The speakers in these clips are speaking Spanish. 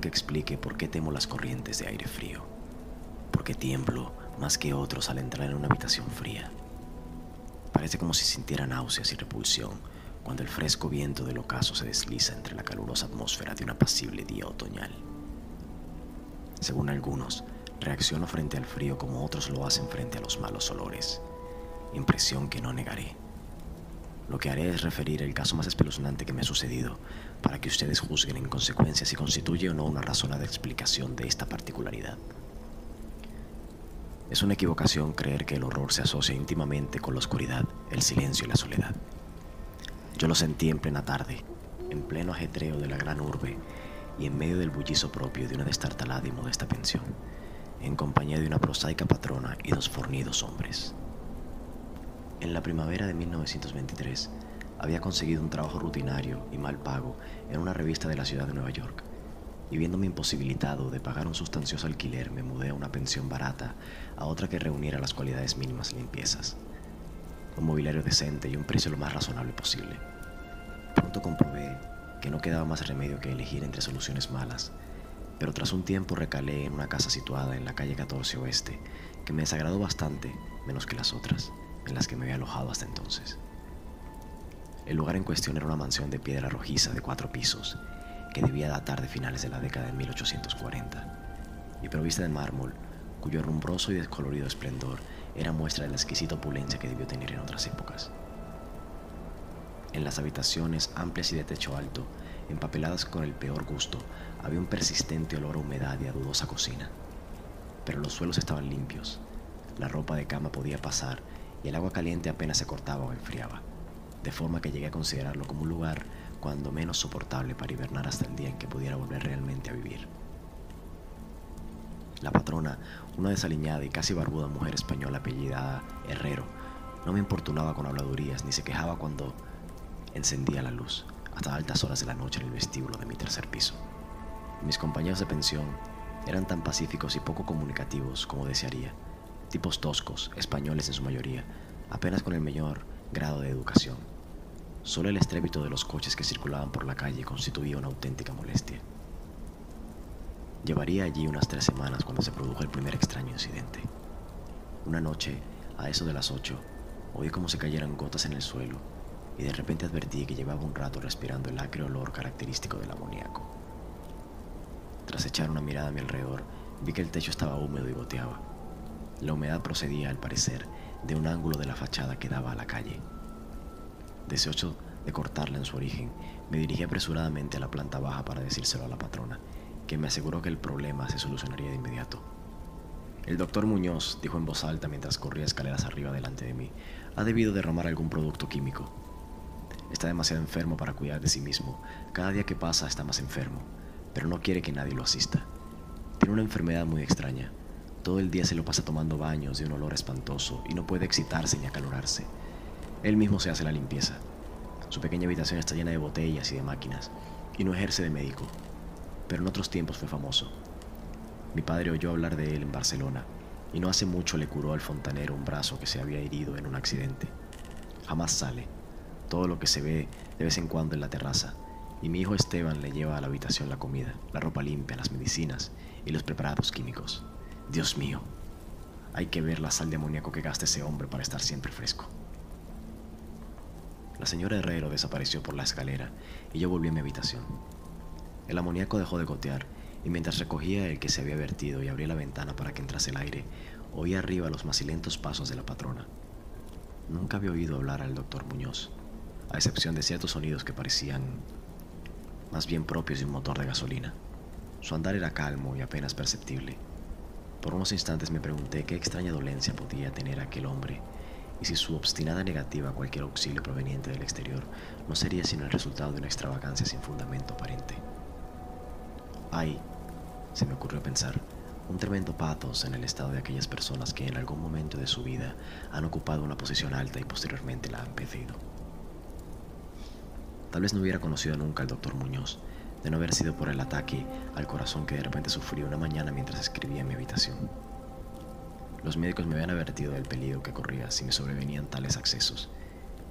Que explique por qué temo las corrientes de aire frío. Porque tiemblo más que otros al entrar en una habitación fría. Parece como si sintiera náuseas y repulsión cuando el fresco viento del ocaso se desliza entre la calurosa atmósfera de un apacible día otoñal. Según algunos, reacciono frente al frío como otros lo hacen frente a los malos olores. Impresión que no negaré. Lo que haré es referir el caso más espeluznante que me ha sucedido para que ustedes juzguen en consecuencia si constituye o no una razonada explicación de esta particularidad. Es una equivocación creer que el horror se asocia íntimamente con la oscuridad, el silencio y la soledad. Yo lo sentí en plena tarde, en pleno ajetreo de la gran urbe y en medio del bullizo propio de una destartalada y modesta pensión, en compañía de una prosaica patrona y dos fornidos hombres. En la primavera de 1923 había conseguido un trabajo rutinario y mal pago en una revista de la ciudad de Nueva York, y viéndome imposibilitado de pagar un sustancioso alquiler me mudé a una pensión barata a otra que reuniera las cualidades mínimas limpiezas, un mobiliario decente y un precio lo más razonable posible. Pronto comprobé que no quedaba más remedio que elegir entre soluciones malas, pero tras un tiempo recalé en una casa situada en la calle 14 Oeste, que me desagradó bastante, menos que las otras en las que me había alojado hasta entonces. El lugar en cuestión era una mansión de piedra rojiza de cuatro pisos, que debía datar de finales de la década de 1840, y provista de mármol, cuyo rumbroso y descolorido esplendor era muestra de la exquisita opulencia que debió tener en otras épocas. En las habitaciones amplias y de techo alto, empapeladas con el peor gusto, había un persistente olor a humedad y a dudosa cocina. Pero los suelos estaban limpios, la ropa de cama podía pasar y el agua caliente apenas se cortaba o enfriaba, de forma que llegué a considerarlo como un lugar cuando menos soportable para hibernar hasta el día en que pudiera volver realmente a vivir. La patrona, una desaliñada y casi barbuda mujer española apellidada Herrero, no me importunaba con habladurías ni se quejaba cuando encendía la luz hasta altas horas de la noche en el vestíbulo de mi tercer piso. Mis compañeros de pensión eran tan pacíficos y poco comunicativos como desearía, tipos toscos, españoles en su mayoría, apenas con el mayor grado de educación. Solo el estrépito de los coches que circulaban por la calle constituía una auténtica molestia. Llevaría allí unas tres semanas cuando se produjo el primer extraño incidente. Una noche, a eso de las ocho, oí como se cayeran gotas en el suelo y de repente advertí que llevaba un rato respirando el acre olor característico del amoníaco. Tras echar una mirada a mi alrededor, vi que el techo estaba húmedo y goteaba. La humedad procedía, al parecer, de un ángulo de la fachada que daba a la calle. Deseoso de cortarla en su origen, me dirigí apresuradamente a la planta baja para decírselo a la patrona, que me aseguró que el problema se solucionaría de inmediato. El doctor Muñoz, dijo en voz alta mientras corría escaleras arriba delante de mí, ha debido derramar algún producto químico. Está demasiado enfermo para cuidar de sí mismo. Cada día que pasa está más enfermo, pero no quiere que nadie lo asista. Tiene una enfermedad muy extraña. Todo el día se lo pasa tomando baños de un olor espantoso y no puede excitarse ni acalorarse. Él mismo se hace la limpieza. Su pequeña habitación está llena de botellas y de máquinas, y no ejerce de médico, pero en otros tiempos fue famoso. Mi padre oyó hablar de él en Barcelona, y no hace mucho le curó al fontanero un brazo que se había herido en un accidente. Jamás sale, todo lo que se ve de vez en cuando en la terraza, y mi hijo Esteban le lleva a la habitación la comida, la ropa limpia, las medicinas y los preparados químicos. Dios mío, hay que ver la sal de amoníaco que gasta ese hombre para estar siempre fresco. La señora Herrero desapareció por la escalera y yo volví a mi habitación. El amoníaco dejó de gotear y mientras recogía el que se había vertido y abría la ventana para que entrase el aire, oí arriba los macilentos pasos de la patrona. Nunca había oído hablar al doctor Muñoz, a excepción de ciertos sonidos que parecían más bien propios de un motor de gasolina. Su andar era calmo y apenas perceptible. Por unos instantes me pregunté qué extraña dolencia podía tener aquel hombre y si su obstinada negativa a cualquier auxilio proveniente del exterior no sería sino el resultado de una extravagancia sin fundamento aparente. Hay, se me ocurrió pensar, un tremendo patos en el estado de aquellas personas que en algún momento de su vida han ocupado una posición alta y posteriormente la han perdido. Tal vez no hubiera conocido nunca al doctor Muñoz, de no haber sido por el ataque al corazón que de repente sufrí una mañana mientras escribía en mi habitación. Los médicos me habían advertido del peligro que corría si me sobrevenían tales accesos,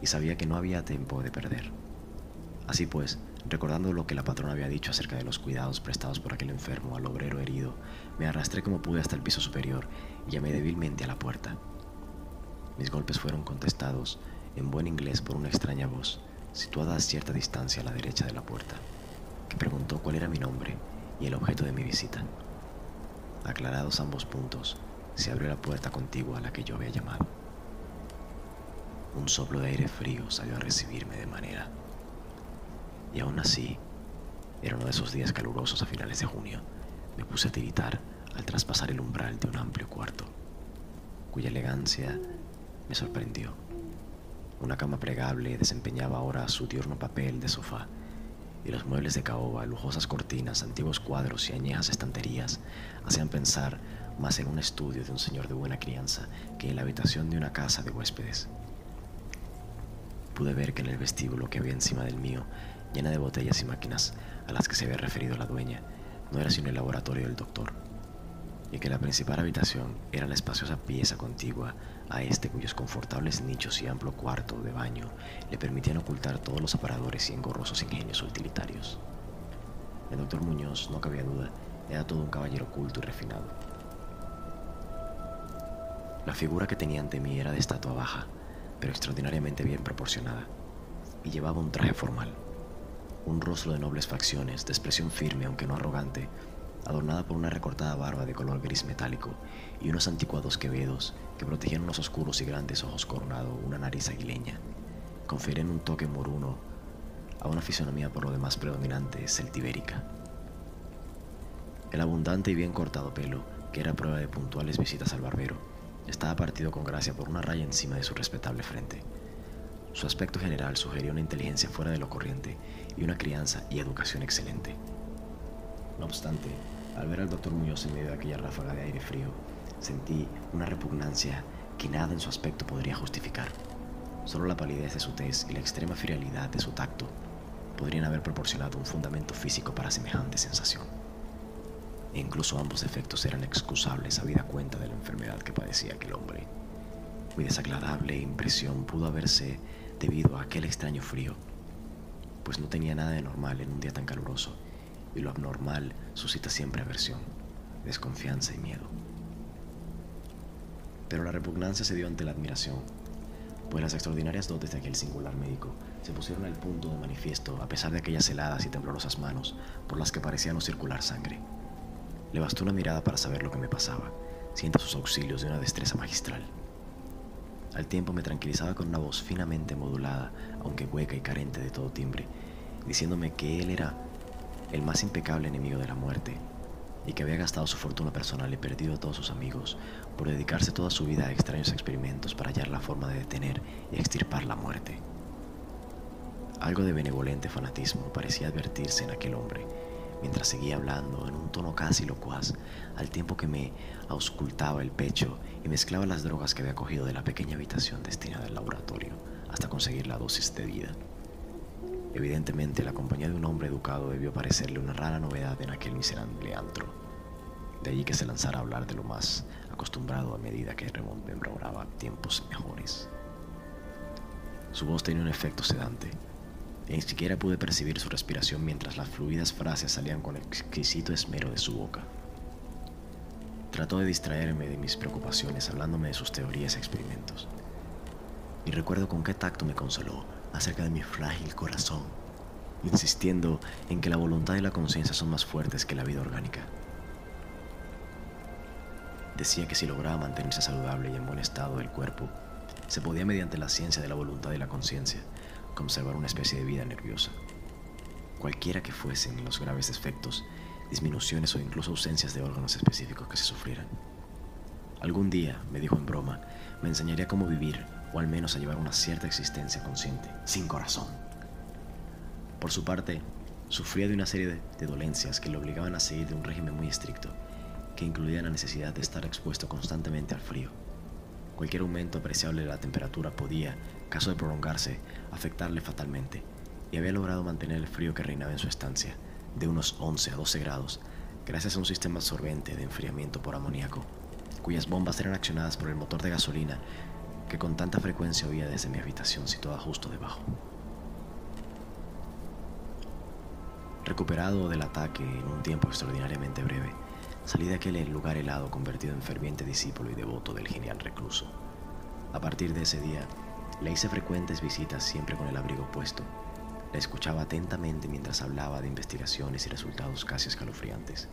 y sabía que no había tiempo de perder. Así pues, recordando lo que la patrona había dicho acerca de los cuidados prestados por aquel enfermo al obrero herido, me arrastré como pude hasta el piso superior y llamé débilmente a la puerta. Mis golpes fueron contestados en buen inglés por una extraña voz, situada a cierta distancia a la derecha de la puerta, que preguntó cuál era mi nombre y el objeto de mi visita. Aclarados ambos puntos, se abrió la puerta contigua a la que yo había llamado. Un soplo de aire frío salió a recibirme de manera. Y aún así, era uno de esos días calurosos a finales de junio. Me puse a tiritar al traspasar el umbral de un amplio cuarto, cuya elegancia me sorprendió. Una cama plegable desempeñaba ahora su diurno papel de sofá, y los muebles de caoba, lujosas cortinas, antiguos cuadros y añejas estanterías hacían pensar más en un estudio de un señor de buena crianza que en la habitación de una casa de huéspedes. Pude ver que en el vestíbulo que había encima del mío, llena de botellas y máquinas a las que se había referido la dueña, no era sino el laboratorio del doctor, y que la principal habitación era la espaciosa pieza contigua a este cuyos confortables nichos y amplio cuarto de baño le permitían ocultar todos los aparadores y engorrosos ingenios utilitarios. El doctor Muñoz, no cabía duda, era todo un caballero culto y refinado la figura que tenía ante mí era de estatua baja, pero extraordinariamente bien proporcionada, y llevaba un traje formal, un rostro de nobles facciones, de expresión firme aunque no arrogante, adornada por una recortada barba de color gris metálico y unos anticuados quevedos que protegían unos oscuros y grandes ojos coronados, una nariz aguileña, confieren un toque moruno a una fisonomía por lo demás predominante celtibérica. El abundante y bien cortado pelo, que era prueba de puntuales visitas al barbero, estaba partido con gracia por una raya encima de su respetable frente. Su aspecto general sugería una inteligencia fuera de lo corriente y una crianza y educación excelente. No obstante, al ver al doctor Muñoz en medio de aquella ráfaga de aire frío, sentí una repugnancia que nada en su aspecto podría justificar. Solo la palidez de su tez y la extrema frialdad de su tacto podrían haber proporcionado un fundamento físico para semejante sensación e incluso ambos efectos eran excusables habida cuenta de la enfermedad que padecía aquel hombre. Mi desagradable impresión pudo haberse debido a aquel extraño frío, pues no tenía nada de normal en un día tan caluroso, y lo abnormal suscita siempre aversión, desconfianza y miedo. Pero la repugnancia se dio ante la admiración, pues las extraordinarias dotes de aquel singular médico se pusieron al punto de manifiesto a pesar de aquellas heladas y temblorosas manos por las que parecía no circular sangre. Le bastó una mirada para saber lo que me pasaba, siendo sus auxilios de una destreza magistral. Al tiempo me tranquilizaba con una voz finamente modulada, aunque hueca y carente de todo timbre, diciéndome que él era el más impecable enemigo de la muerte y que había gastado su fortuna personal y perdido a todos sus amigos por dedicarse toda su vida a extraños experimentos para hallar la forma de detener y extirpar la muerte. Algo de benevolente fanatismo parecía advertirse en aquel hombre, mientras seguía hablando en un tono casi locuaz, al tiempo que me auscultaba el pecho y mezclaba las drogas que había cogido de la pequeña habitación destinada al laboratorio hasta conseguir la dosis de vida. Evidentemente, la compañía de un hombre educado debió parecerle una rara novedad en aquel miserable antro. De allí que se lanzara a hablar de lo más acostumbrado a medida que rememoraba tiempos mejores. Su voz tenía un efecto sedante, y ni siquiera pude percibir su respiración mientras las fluidas frases salían con exquisito esmero de su boca. Trató de distraerme de mis preocupaciones hablándome de sus teorías y experimentos. Y recuerdo con qué tacto me consoló acerca de mi frágil corazón, insistiendo en que la voluntad y la conciencia son más fuertes que la vida orgánica. Decía que si lograba mantenerse saludable y en buen estado del cuerpo, se podía mediante la ciencia de la voluntad y la conciencia conservar una especie de vida nerviosa. Cualquiera que fuesen los graves defectos, disminuciones o incluso ausencias de órganos específicos que se sufrieran. Algún día, me dijo en broma, me enseñaría cómo vivir, o al menos a llevar una cierta existencia consciente, sin corazón. Por su parte, sufría de una serie de, dolencias que le obligaban a seguir de un régimen muy estricto, que incluía la necesidad de estar expuesto constantemente al frío. Cualquier aumento apreciable de la temperatura podía, caso de prolongarse, afectarle fatalmente, y había logrado mantener el frío que reinaba en su estancia, de unos 11 a 12 grados, gracias a un sistema absorbente de enfriamiento por amoníaco, cuyas bombas eran accionadas por el motor de gasolina que con tanta frecuencia oía desde mi habitación situada justo debajo. Recuperado del ataque en un tiempo extraordinariamente breve, salí de aquel lugar helado convertido en ferviente discípulo y devoto del genial recluso. A partir de ese día, le hice frecuentes visitas siempre con el abrigo puesto. Le escuchaba atentamente mientras hablaba de investigaciones y resultados casi escalofriantes,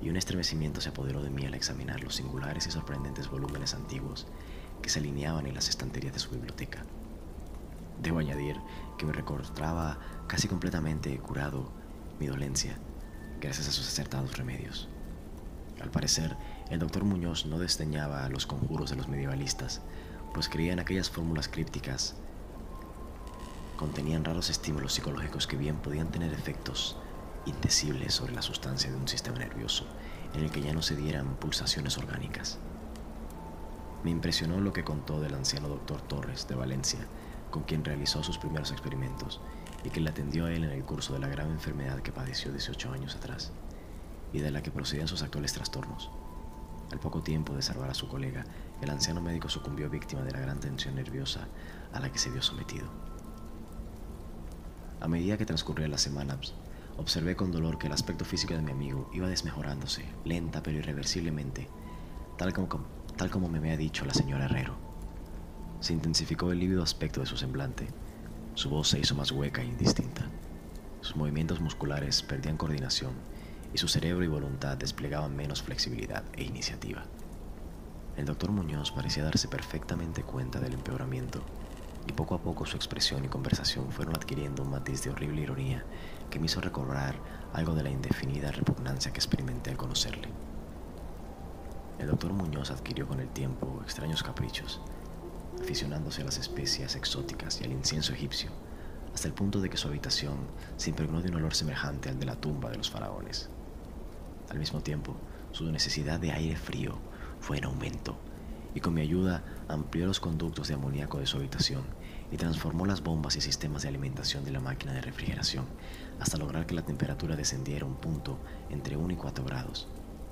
y un estremecimiento se apoderó de mí al examinar los singulares y sorprendentes volúmenes antiguos que se alineaban en las estanterías de su biblioteca. Debo añadir que me recordaba casi completamente curado mi dolencia gracias a sus acertados remedios. Al parecer, el doctor Muñoz no desdeñaba los conjuros de los medievalistas, pues creía en aquellas fórmulas crípticas contenían raros estímulos psicológicos que bien podían tener efectos indecibles sobre la sustancia de un sistema nervioso en el que ya no se dieran pulsaciones orgánicas. Me impresionó lo que contó del anciano doctor Torres de Valencia, con quien realizó sus primeros experimentos y que le atendió a él en el curso de la grave enfermedad que padeció 18 años atrás y de la que procedían sus actuales trastornos. Al poco tiempo de salvar a su colega, el anciano médico sucumbió víctima de la gran tensión nerviosa a la que se vio sometido. A medida que transcurrían las semanas, observé con dolor que el aspecto físico de mi amigo iba desmejorándose, lenta pero irreversiblemente, tal como, tal como me había dicho la señora Herrero. Se intensificó el lívido aspecto de su semblante. Su voz se hizo más hueca e indistinta. Sus movimientos musculares perdían coordinación y su cerebro y voluntad desplegaban menos flexibilidad e iniciativa. El doctor Muñoz parecía darse perfectamente cuenta del empeoramiento y poco a poco su expresión y conversación fueron adquiriendo un matiz de horrible ironía que me hizo recobrar algo de la indefinida repugnancia que experimenté al conocerle. El doctor Muñoz adquirió con el tiempo extraños caprichos, aficionándose a las especias exóticas y al incienso egipcio, hasta el punto de que su habitación se impregnó de un olor semejante al de la tumba de los faraones. Al mismo tiempo, su necesidad de aire frío fue en aumento, y con mi ayuda amplió los conductos de amoníaco de su habitación y transformó las bombas y sistemas de alimentación de la máquina de refrigeración hasta lograr que la temperatura descendiera un punto entre 1 y 4 grados,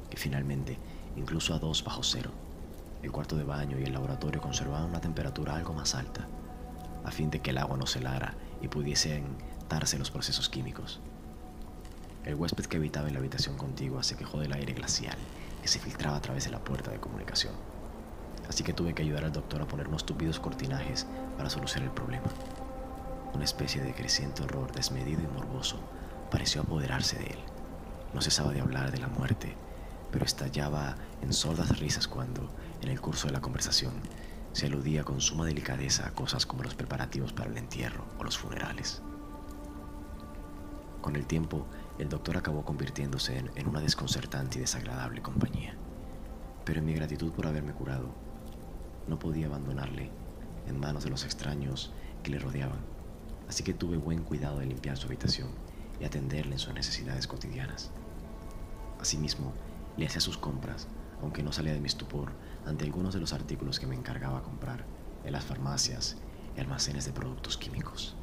que finalmente incluso a 2 bajo cero. El cuarto de baño y el laboratorio conservaban una temperatura algo más alta, a fin de que el agua no se helara y pudiesen darse los procesos químicos. El huésped que habitaba en la habitación contigua se quejó del aire glacial que se filtraba a través de la puerta de comunicación. Así que tuve que ayudar al doctor a poner unos tupidos cortinajes para solucionar el problema. Una especie de creciente horror desmedido y morboso pareció apoderarse de él. No cesaba de hablar de la muerte pero estallaba en sordas risas cuando, en el curso de la conversación, se aludía con suma delicadeza a cosas como los preparativos para el entierro o los funerales. Con el tiempo, el doctor acabó convirtiéndose en, en, una desconcertante y desagradable compañía, pero en mi gratitud por haberme curado, no podía abandonarle en manos de los extraños que le rodeaban, así que tuve buen cuidado de limpiar su habitación y atenderle en sus necesidades cotidianas. Asimismo, le hacía sus compras, aunque no salía de mi estupor ante algunos de los artículos que me encargaba comprar en las farmacias y almacenes de productos químicos.